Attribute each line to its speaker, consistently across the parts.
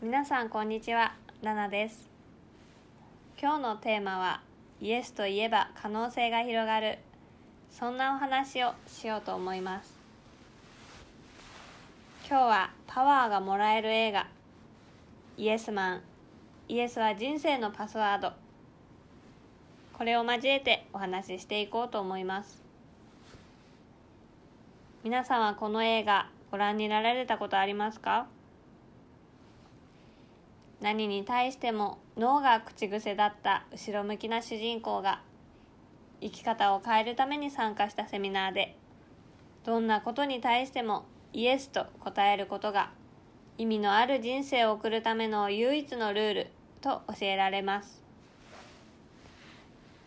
Speaker 1: 皆さんこんにちはラナです。今日のテーマはイエスといえば可能性が広がる。そんなお話をしようと思います。今日はパワーがもらえる映画。イエスマン。イエスは人生のパスワード。これを交えてお話ししていこうと思います。皆さんはこの映画ご覧になられたことありますか？何に対しても脳が口癖だった後ろ向きな主人公が生き方を変えるために参加したセミナーでどんなことに対してもイエスと答えることが意味のある人生を送るための唯一のルールと教えられます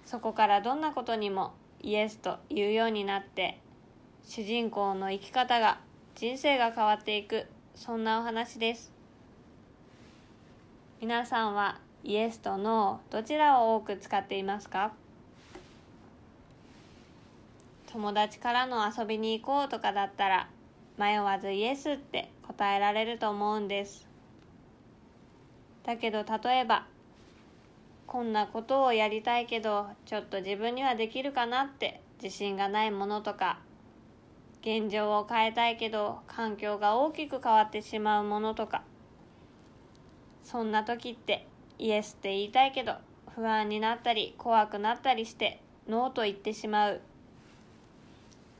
Speaker 1: そこからどんなことにもイエスと言うようになって主人公の生き方が人生が変わっていくそんなお話です皆さんはイエスとノーどちらを多く使っていますか？友達からの遊びに行こうとかだったら迷わずイエスって答えられると思うんです。だけど例えばこんなことをやりたいけどちょっと自分にはできるかなって自信がないものとか現状を変えたいけど環境が大きく変わってしまうものとかそんな時ってイエスって言いたいけど不安になったり怖くなったりしてノーと言ってしまう。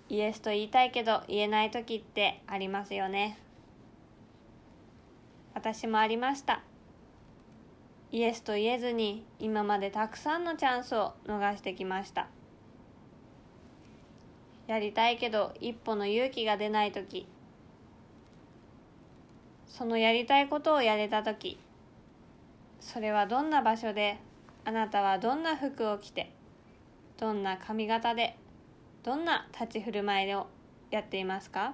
Speaker 1: イエスと言いたいけど言えない時ってありますよね。私もありました。イエスと言えずに今までたくさんのチャンスを逃してきました。やりたいけど一歩の勇気が出ない時。そのやりたいことをやれた時。それはどんな場所であなたはどんな服を着てどんな髪型でどんな立ち振る舞いをやっていますか？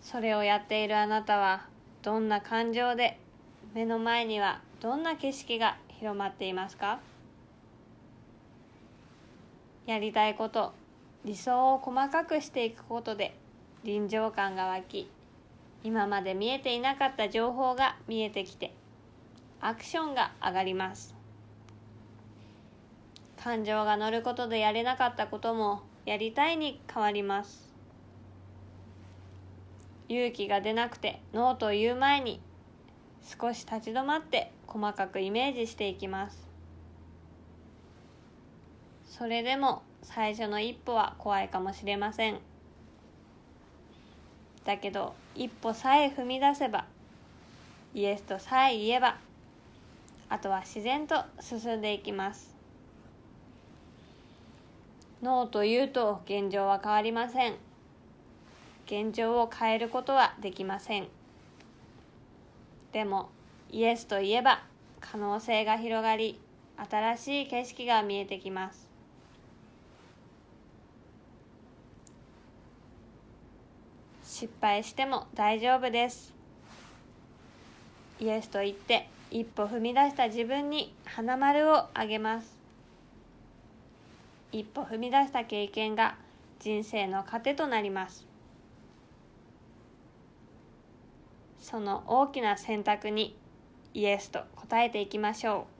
Speaker 1: それをやっているあなたはどんな感情で目の前にはどんな景色が広まっていますか？やりたいこと理想を細かくしていくことで臨場感が湧き今まで見えていなかった情報が見えてきてアクションが上がります。感情が乗ることでやれなかったこともやりたいに変わります。勇気が出なくてノーと言う前に少し立ち止まって細かくイメージしていきます。それでも最初の一歩は怖いかもしれません。だけど一歩さえ踏み出せばイエスとさえ言えばあとは自然と進んでいきます。ノーと言うと現状は変わりません。現状を変えることはできません。でもイエスと言えば可能性が広がり新しい景色が見えてきます。失敗しても大丈夫です。イエスと言って一歩踏み出した自分に花丸をあげます。一歩踏み出した経験が人生の糧となります。その大きな選択にイエスと答えていきましょう。